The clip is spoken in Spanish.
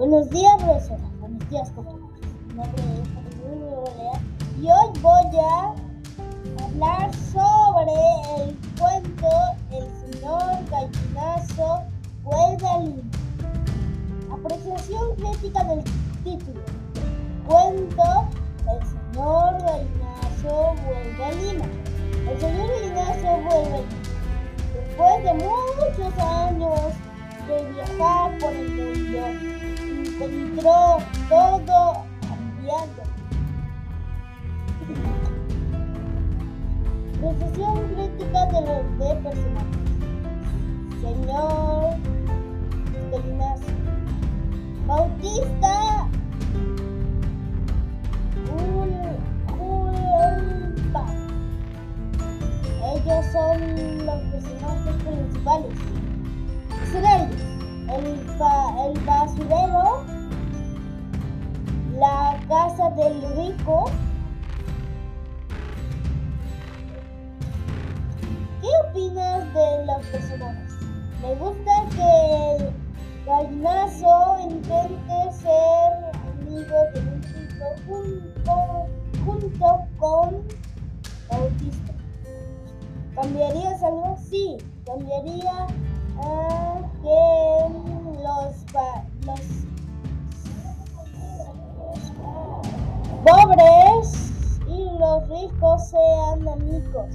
Buenos días, profesora. Buenos días, compañeros. Mi nombre es y hoy voy a hablar sobre el cuento El señor gallinazo vuelve a Lima. Apreciación crítica del título. Cuento El señor gallinazo vuelve Lima. El señor gallinazo vuelve Lima. Después de muchos años de viajar por el mundo, encontró todo cambiando. Recesión crítica de los de personajes. Señor Gallinazo. Bautista. Ellos son los personajes principales. El, el basurero la casa del rico. ¿Qué opinas de los personajes? Me gusta que el gallinazo intente ser amigo de un chico junto, junto con Bautista. ¿Cambiarías algo? Sí, cambiaría pobres y los ricos sean amigos.